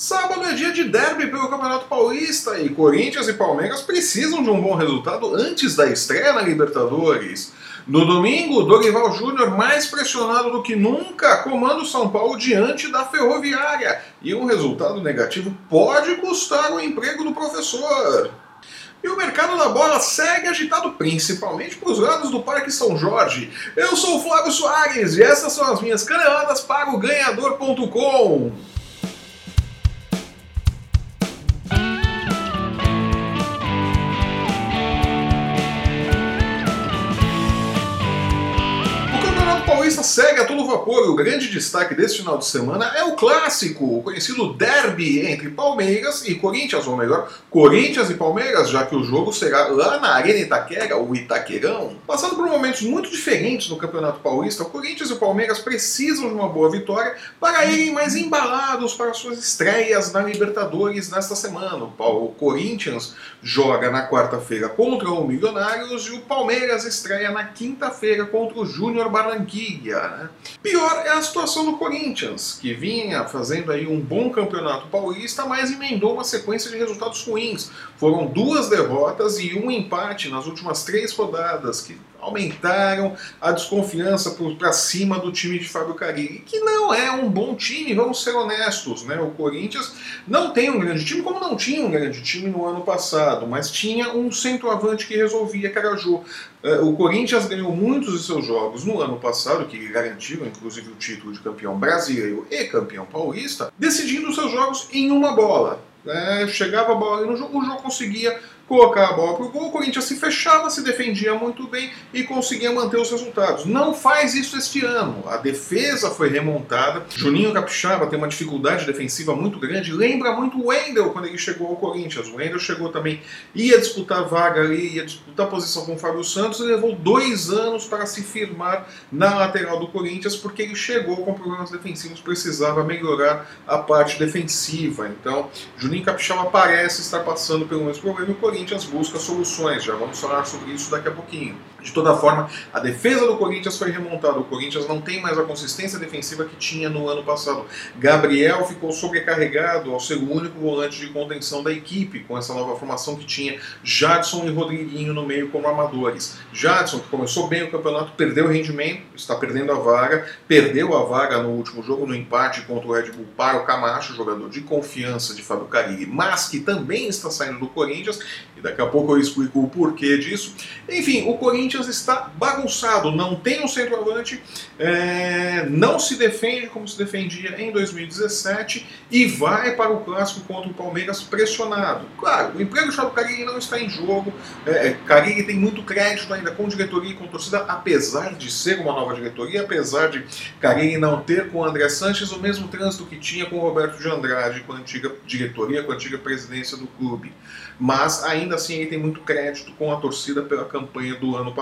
Sábado é dia de derby pelo Campeonato Paulista e Corinthians e Palmeiras precisam de um bom resultado antes da estreia na Libertadores. No domingo, Dorival Júnior, mais pressionado do que nunca, comanda o São Paulo diante da Ferroviária. E um resultado negativo pode custar o emprego do professor. E o mercado da bola segue agitado, principalmente para os lados do Parque São Jorge. Eu sou o Flávio Soares e essas são as minhas caneladas para o Ganhador.com. segue a todo vapor. O grande destaque desse final de semana é o clássico, o conhecido derby entre Palmeiras e Corinthians, ou melhor, Corinthians e Palmeiras, já que o jogo será lá na Arena Itaquera, o Itaquerão. Passando por momentos muito diferentes no Campeonato Paulista, o Corinthians e o Palmeiras precisam de uma boa vitória para irem mais embalados para suas estreias na Libertadores nesta semana. O Corinthians joga na quarta-feira contra o Milionários e o Palmeiras estreia na quinta-feira contra o Júnior Barranquilla né? Pior é a situação do Corinthians, que vinha fazendo aí um bom campeonato paulista, mas emendou uma sequência de resultados ruins. Foram duas derrotas e um empate nas últimas três rodadas, que aumentaram a desconfiança para cima do time de Fábio Carilli, que não é um bom time, vamos ser honestos, né? O Corinthians não tem um grande time, como não tinha um grande time no ano passado, mas tinha um centroavante que resolvia, Jô. É, o Corinthians ganhou muitos de seus jogos no ano passado, que garantiram inclusive o título de campeão brasileiro e campeão paulista, decidindo seus jogos em uma bola. É, chegava a bola jogo, o jogo conseguia colocar a bola para o gol, o Corinthians se fechava, se defendia muito bem e conseguia manter os resultados. Não faz isso este ano. A defesa foi remontada. Juninho Capixaba tem uma dificuldade defensiva muito grande. Lembra muito o Wendel quando ele chegou ao Corinthians. O Wendel chegou também, ia disputar vaga ali, ia disputar posição com o Fábio Santos e levou dois anos para se firmar na lateral do Corinthians porque ele chegou com problemas defensivos, precisava melhorar a parte defensiva. Então, Juninho Capixaba parece estar passando pelo mesmo problema e o Corinthians Corinthians busca soluções, já vamos falar sobre isso daqui a pouquinho. De toda forma, a defesa do Corinthians foi remontada. O Corinthians não tem mais a consistência defensiva que tinha no ano passado. Gabriel ficou sobrecarregado ao ser o único volante de contenção da equipe, com essa nova formação que tinha Jadson e Rodriguinho no meio como amadores. Jadson, que começou bem o campeonato, perdeu o rendimento, está perdendo a vaga, perdeu a vaga no último jogo, no empate contra o Red Bull para o Camacho, jogador de confiança de Fábio Carilli, mas que também está saindo do Corinthians e daqui a pouco eu explico o porquê disso. Enfim, o Corinthians está bagunçado, não tem um centroavante, é, não se defende como se defendia em 2017 e vai para o clássico contra o Palmeiras pressionado. Claro, o emprego do Thiago Carilli não está em jogo, é, Carilli tem muito crédito ainda com diretoria e com torcida, apesar de ser uma nova diretoria, apesar de Carilli não ter com o André Sanches o mesmo trânsito que tinha com o Roberto de Andrade, com a antiga diretoria, com a antiga presidência do clube. Mas ainda assim ele tem muito crédito com a torcida pela campanha do ano passado.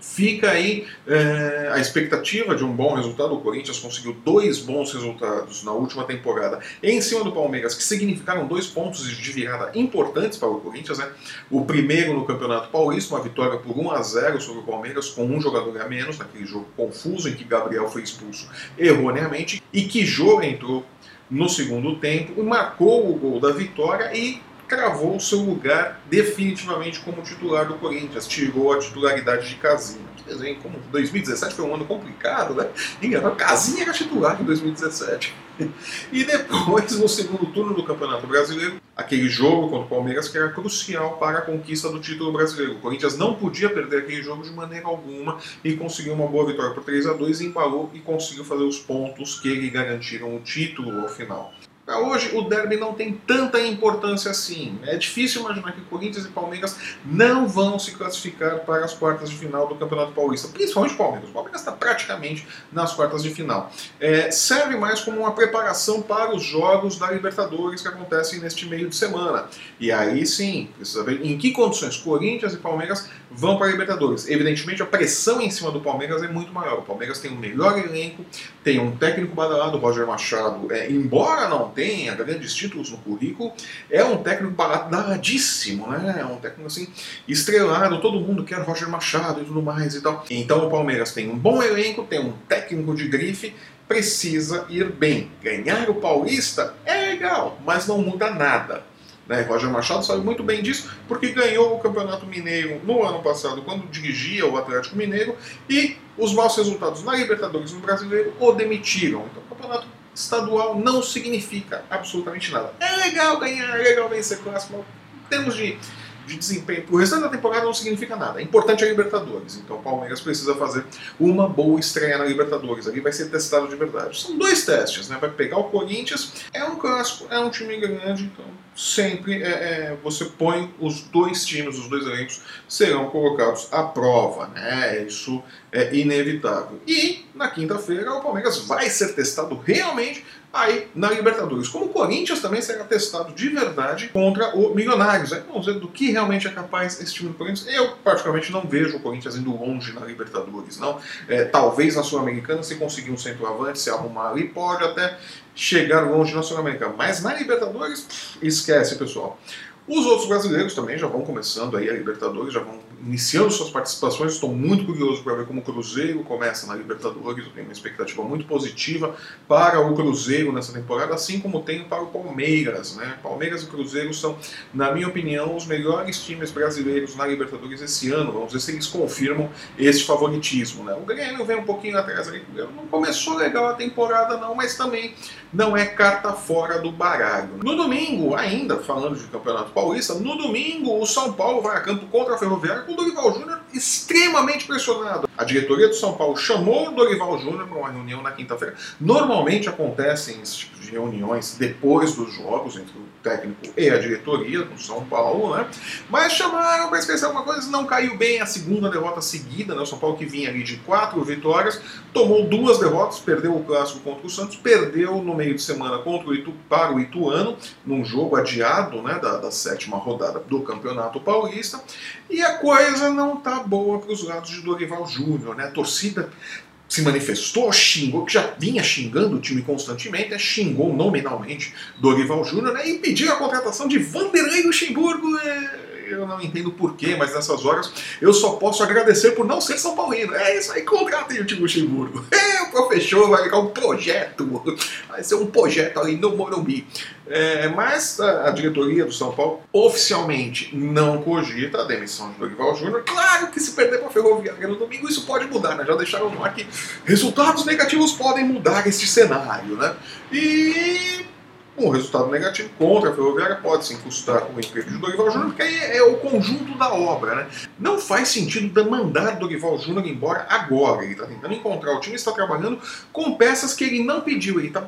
Fica aí é, a expectativa de um bom resultado. O Corinthians conseguiu dois bons resultados na última temporada em cima do Palmeiras, que significaram dois pontos de virada importantes para o Corinthians. Né? O primeiro no Campeonato Paulista, uma vitória por 1 a 0 sobre o Palmeiras, com um jogador a menos, naquele jogo confuso em que Gabriel foi expulso erroneamente, e que jogo entrou no segundo tempo marcou o gol da vitória e cravou seu lugar definitivamente como titular do Corinthians, tirou a titularidade de Casinha. Como 2017 foi um ano complicado, né? Engraçado, Casinha era titular em 2017. E depois, no segundo turno do Campeonato Brasileiro, aquele jogo contra o Palmeiras que era crucial para a conquista do título brasileiro. O Corinthians não podia perder aquele jogo de maneira alguma e conseguiu uma boa vitória por 3 a 2 embalou e conseguiu fazer os pontos que lhe garantiram o título ao final. Para hoje, o derby não tem tanta importância assim. É difícil imaginar que Corinthians e Palmeiras não vão se classificar para as quartas de final do Campeonato Paulista, principalmente o Palmeiras. O Palmeiras está praticamente nas quartas de final. É, serve mais como uma preparação para os jogos da Libertadores que acontecem neste meio de semana. E aí sim, precisa ver em que condições Corinthians e Palmeiras vão para a Libertadores. Evidentemente, a pressão em cima do Palmeiras é muito maior. O Palmeiras tem o um melhor elenco, tem um técnico badalado, Roger Machado, é, embora não tenha grandes títulos no currículo, é um técnico baladíssimo, né? É um técnico assim, estrelado, todo mundo quer Roger Machado e tudo mais e tal. Então o Palmeiras tem um bom elenco, tem um técnico de grife precisa ir bem. Ganhar o Paulista é legal, mas não muda nada. Né? Roger Machado sabe muito bem disso, porque ganhou o Campeonato Mineiro no ano passado, quando dirigia o Atlético Mineiro, e os maus resultados na Libertadores no Brasileiro o demitiram. Então, o Campeonato Estadual não significa absolutamente nada. É legal ganhar, é legal vencer clássico, mas em termos de de desempenho para o restante da temporada não significa nada. É importante a Libertadores. Então o Palmeiras precisa fazer uma boa estreia na Libertadores. Ali vai ser testado de verdade. São dois testes, né? Vai pegar o Corinthians, é um clássico, é um time grande, então sempre é, é, você põe os dois times, os dois elencos serão colocados à prova, né? Isso é inevitável. E na quinta-feira o Palmeiras vai ser testado realmente aí na Libertadores. Como o Corinthians também será testado de verdade contra o Milionários. Vamos ver do que realmente é capaz esse time do Corinthians. Eu, particularmente, não vejo o Corinthians indo longe na Libertadores. não. É, talvez na Sul-Americana, se conseguir um centroavante, se arrumar ali, pode até chegar longe na Sul-Americana. Mas na Libertadores, esquece, pessoal. Os outros brasileiros também já vão começando aí a Libertadores, já vão iniciando suas participações. Estou muito curioso para ver como o Cruzeiro começa na Libertadores. Eu tenho uma expectativa muito positiva para o Cruzeiro nessa temporada, assim como tenho para o Palmeiras. Né? Palmeiras e Cruzeiro são, na minha opinião, os melhores times brasileiros na Libertadores esse ano. Vamos ver se eles confirmam esse favoritismo. Né? O Grêmio vem um pouquinho atrás. Não começou legal a temporada, não, mas também não é carta fora do baralho. No domingo, ainda falando de Campeonato Paulista, no domingo o São Paulo vai a campo contra a Ferroviária com o Dorival Júnior extremamente pressionado. A diretoria do São Paulo chamou o Dorival Júnior para uma reunião na quinta-feira. Normalmente acontecem esse tipo de reuniões depois dos jogos entre o técnico e a diretoria do São Paulo, né? Mas chamaram para esquecer alguma coisa, não caiu bem a segunda derrota seguida, né? O São Paulo que vinha ali de quatro vitórias, tomou duas derrotas, perdeu o clássico contra o Santos, perdeu no meio de semana contra o Itu, para o Ituano, num jogo adiado, né, da, da sétima rodada do Campeonato Paulista, e a coisa não está boa para os lados de Dorival Júnior, né? A torcida se manifestou, xingou, que já vinha xingando o time constantemente, né, xingou nominalmente Dorival Júnior né, e pediu a contratação de Vanderlei Luxemburgo. É, eu não entendo porquê, mas nessas horas eu só posso agradecer por não ser São Paulino. É isso aí, contratem o time Luxemburgo. É, o professor vai ficar um projeto, vai ser um projeto ali no Morumbi. É, mas a, a, diretoria do São Paulo oficialmente não cogita a demissão de Dorival Júnior. Claro que se perder para a Ferroviária no domingo, isso pode mudar, né? Já deixaram no ar que resultados negativos podem mudar este cenário, né? E um resultado negativo contra a Ferroviária pode se incrustar com o emprego de Dorival Júnior, porque aí é o conjunto da obra, né? Não faz sentido mandar Dorival Júnior embora agora. Ele está tentando encontrar o time, está trabalhando com peças que ele não pediu. Ele está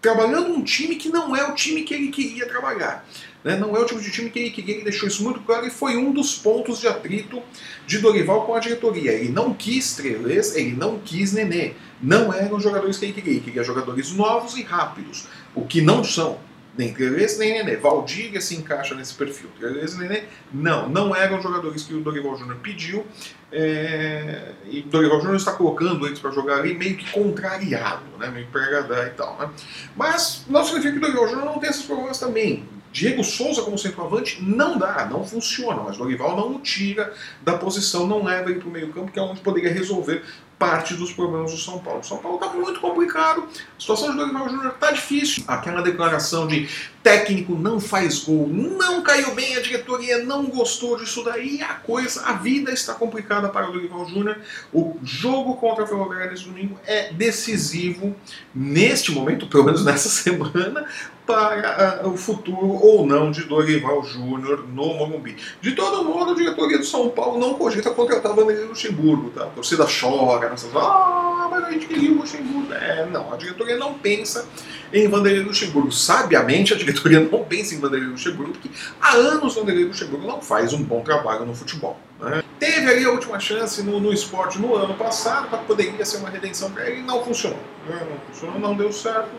trabalhando um time que não é o time que ele queria trabalhar. Né? Não é o tipo de time que queria, ele deixou isso muito claro e foi um dos pontos de atrito de Dorival com a diretoria. Ele não quis Trelez, ele não quis Nenê. Não eram jogadores que ele queria, ele queria jogadores novos e rápidos, o que não são. Nem Trelez nem Nenê. Valdívia se encaixa nesse perfil. Trelez e Nenê, não. Não eram jogadores que o Dorival Júnior pediu. É... E Dorival Júnior está colocando eles para jogar ali meio que contrariado, né? meio para agradar e tal. Né? Mas não significa que o Dorival Júnior não tem esses problemas também. Diego Souza como centroavante não dá, não funciona, mas Dorival não o tira da posição, não leva ele para o meio campo, que é onde poderia resolver parte dos problemas do São Paulo. O São Paulo está muito complicado, a situação de Dorival Júnior está difícil. Aquela declaração de técnico não faz gol, não caiu bem, a diretoria não gostou disso daí, a coisa, a vida está complicada para o Dorival Júnior. O jogo contra a Ferroviária nesse domingo é decisivo neste momento, pelo menos nessa semana, para uh, o futuro ou não de Dorival Júnior no Morumbi. De todo modo, a diretoria do São Paulo não cogita contratar Vanderlei Luxemburgo, tá? A torcida chora ah, mas a gente queria o Luxemburgo. É, não, a diretoria não pensa em Vanderlei Luxemburgo. Sabiamente, a diretoria não pensa em Vanderlei Luxemburgo, porque há anos Vanderlei Luxemburgo não faz um bom trabalho no futebol. Né? Teve ali a última chance no, no esporte no ano passado, para poderia ser uma redenção para ele, não funcionou. Não funcionou, não deu certo.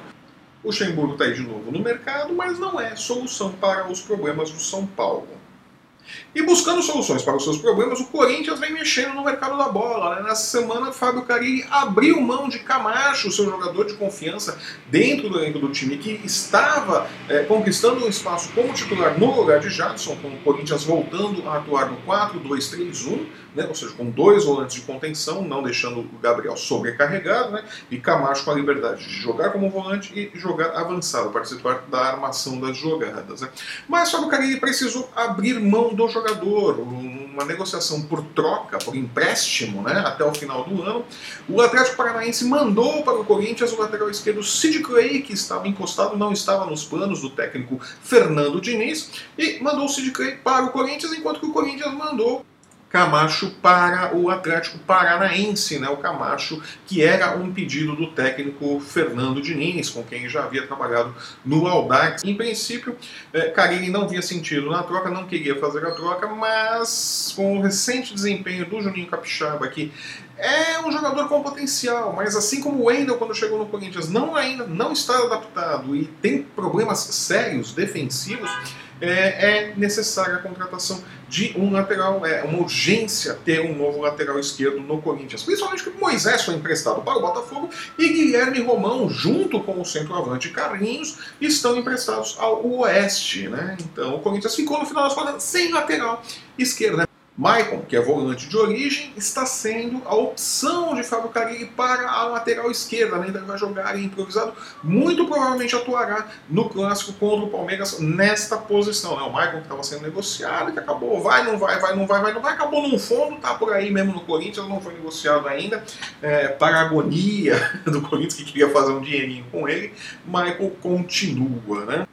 O Luxemburgo está aí de novo no mercado, mas não é solução para os problemas do São Paulo. E buscando soluções para os seus problemas, o Corinthians vem mexendo no mercado da bola. Né? Nessa semana, Fábio Carilli abriu mão de Camacho, seu jogador de confiança, dentro do elenco do time, que estava é, conquistando um espaço como titular no lugar de Jadson, com o Corinthians voltando a atuar no 4-2-3-1, né? ou seja, com dois volantes de contenção, não deixando o Gabriel sobrecarregado, né? e Camacho com a liberdade de jogar como volante e jogar avançado, participar da armação das jogadas. Né? Mas Fábio Carilli precisou abrir mão do jogador, uma negociação por troca, por empréstimo, né, até o final do ano. O Atlético Paranaense mandou para o Corinthians o lateral esquerdo Sid Clay, que estava encostado, não estava nos planos do técnico Fernando Diniz, e mandou o Sid Clay para o Corinthians, enquanto que o Corinthians mandou Camacho para o Atlético Paranaense, né? O Camacho, que era um pedido do técnico Fernando Diniz, com quem já havia trabalhado no Audax. Em princípio, eh, não via sentido na troca, não queria fazer a troca, mas com o recente desempenho do Juninho Capixaba, que é um jogador com potencial, mas assim como o Wendel quando chegou no Corinthians não ainda não está adaptado e tem problemas sérios defensivos, é, é necessária a contratação de um lateral, é uma urgência ter um novo lateral esquerdo no Corinthians. Principalmente porque Moisés foi emprestado para o Botafogo e Guilherme Romão, junto com o centroavante Carlinhos, estão emprestados ao Oeste. Né? Então o Corinthians ficou no final das contas sem lateral esquerda. Maicon, que é volante de origem, está sendo a opção de Fábio Carilli para a lateral esquerda. Ele vai jogar improvisado. Muito provavelmente atuará no clássico contra o Palmeiras nesta posição. Né? O Maicon que estava sendo negociado, que acabou, vai, não vai, vai, não vai, vai, não vai, acabou no fundo, tá por aí mesmo no Corinthians, não foi negociado ainda. É, para a agonia do Corinthians que queria fazer um dinheirinho com ele, Maicon continua, né?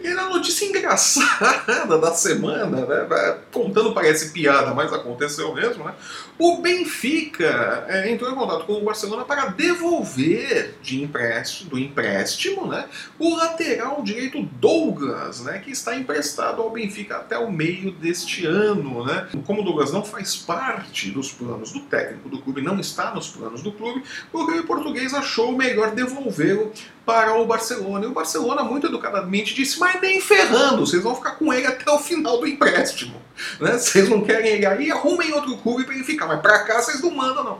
E na notícia engraçada da semana, né, contando parece piada, mas aconteceu mesmo, né, o Benfica é, entrou em contato com o Barcelona para devolver de empréstimo, do empréstimo né, o lateral direito Douglas, né, que está emprestado ao Benfica até o meio deste ano. Né. Como o Douglas não faz parte dos planos do técnico do clube, não está nos planos do clube, o Rio Português achou melhor devolvê-lo para o Barcelona. E o Barcelona, muito educadamente, disse: Mas nem ferrando, vocês vão ficar com ele até o final do empréstimo. Né? Vocês não querem ele aí, arrumem outro clube para ele ficar, mas para cá vocês não mandam, não.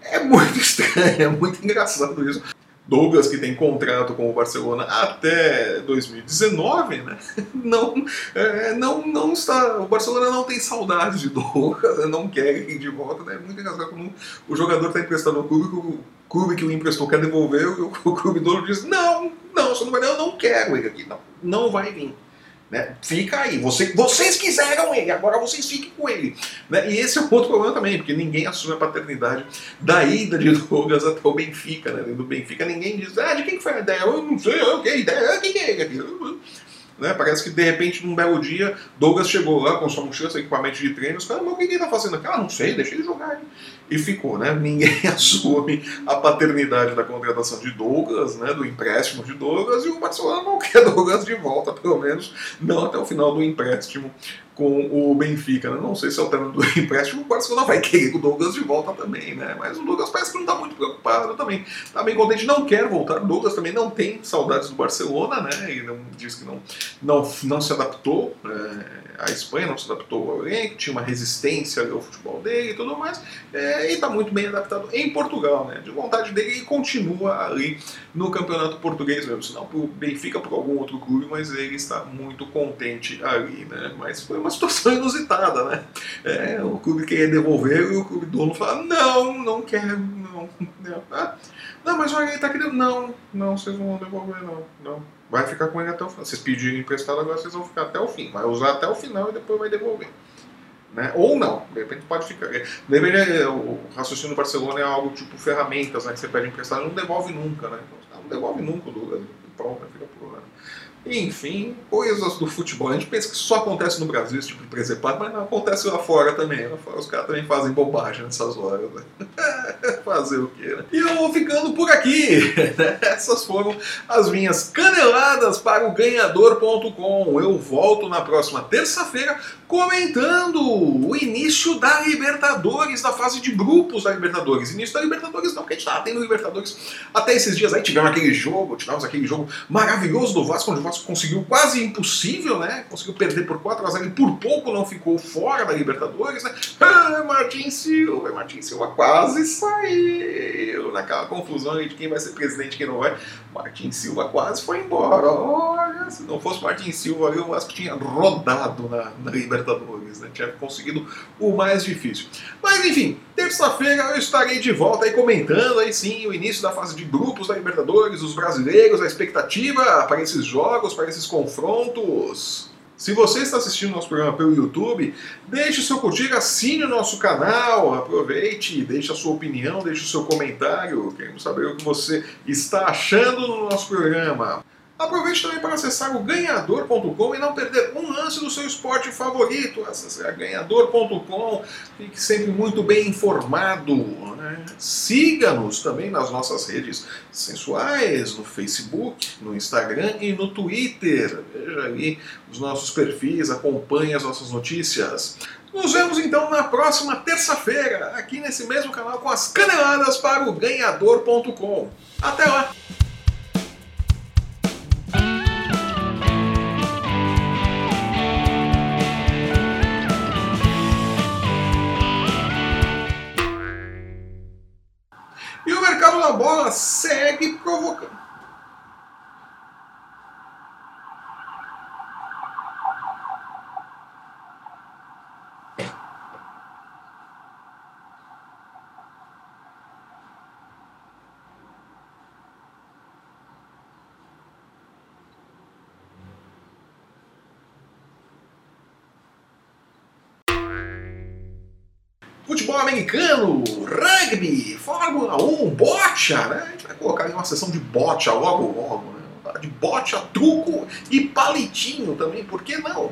É muito estranho, é muito engraçado isso. Douglas, que tem contrato com o Barcelona até 2019, né? Não, é, não, não está. O Barcelona não tem saudade de Douglas, não quer ir de volta, né? É muito engraçado como o jogador está emprestado ao clube, o clube que o emprestou quer devolver, e o clube dono diz: Não, não, você não vai, eu não quero ele aqui, não, não vai vir. Né? Fica aí, Você, vocês quiseram ele, agora vocês fiquem com ele. Né? E esse é um outro problema também, porque ninguém assume a paternidade da ida de Douglas até o Benfica. Né? Do Benfica ninguém diz, ah, de quem foi a ideia? Eu não sei, eu, que ideia? Quem é ele aqui? Né? Parece que de repente, num belo dia, Douglas chegou lá com sua mochila, seu equipamento de treino, os caras, mas o que ele tá fazendo aqui? Ah, não sei, deixa ele jogar aí. E ficou, né? Ninguém assume a paternidade da contratação de Douglas, né? Do empréstimo de Douglas, e o Barcelona não quer Douglas de volta, pelo menos não até o final do empréstimo com o Benfica. Né? Não sei se ao término do empréstimo o Barcelona vai querer o Douglas de volta também, né? Mas o Douglas parece que não está muito preocupado também. Está bem contente, não quer voltar. Douglas também não tem saudades do Barcelona, né? Ele não, diz que não, não, não se adaptou é, à Espanha, não se adaptou ao elenco, tinha uma resistência ao futebol dele e tudo mais. É, e está muito bem adaptado em Portugal, né? De vontade dele e continua ali no campeonato português mesmo. Se não para o Benfica, por algum outro clube, mas ele está muito contente ali, né? Mas foi uma situação inusitada, né? É, o clube queria devolver e o clube dono fala, não, não quero, não. Não, ah, não mas olha, ele tá querendo. Não, não, vocês não vão devolver, não. Não. Vai ficar com ele até o final. Vocês pediram emprestado, agora vocês vão ficar até o fim. Vai usar até o final e depois vai devolver. Né? Ou não, de repente pode ficar. Repente, é, o raciocínio do Barcelona é algo tipo ferramentas, né? Que você pede emprestado não devolve nunca, né? Então, não devolve nunca o Lula. Pronto, fica por lá. Enfim, coisas do futebol. A gente pensa que só acontece no Brasil esse tipo de presepada, mas não acontece lá fora também. Lá fora os caras também fazem bobagem nessas horas. Né? Fazer o quê, né? E eu vou ficando por aqui. Essas foram as minhas caneladas para o ganhador.com. Eu volto na próxima terça-feira comentando o início da Libertadores, da fase de grupos da Libertadores. Início da Libertadores não, porque a gente estava tendo Libertadores até esses dias aí. Tivemos aquele jogo, tivemos aquele jogo maravilhoso do Vasco, onde o Vasco Conseguiu quase impossível, né? Conseguiu perder por 4 a 0 e por pouco não ficou fora da Libertadores, né? Ah, Martin Silva, Martin Silva quase saiu naquela confusão de quem vai ser presidente e quem não vai. Martin Silva quase foi embora. Olha, se não fosse Martin Silva, eu acho que tinha rodado na, na Libertadores, né? Tinha conseguido o mais difícil. Mas enfim, terça-feira eu estarei de volta aí comentando aí sim o início da fase de grupos da Libertadores, os brasileiros, a expectativa para esses jogos, para esses confrontos. Se você está assistindo nosso programa pelo YouTube, deixe o seu curtir, assine o nosso canal, aproveite, deixe a sua opinião, deixe o seu comentário. Queremos saber o que você está achando no nosso programa. Aproveite também para acessar o ganhador.com e não perder um lance do seu esporte favorito. Acesse ganhador.com, fique sempre muito bem informado. Né? Siga-nos também nas nossas redes sensuais, no Facebook, no Instagram e no Twitter. Veja aí os nossos perfis, acompanhe as nossas notícias. Nos vemos então na próxima terça-feira, aqui nesse mesmo canal, com as caneladas para o ganhador.com. Até lá! Futebol americano, rugby, Fórmula 1, bocha, né? A gente vai colocar aí uma sessão de bocha logo logo, né? De bocha, truco e palitinho também, por que não?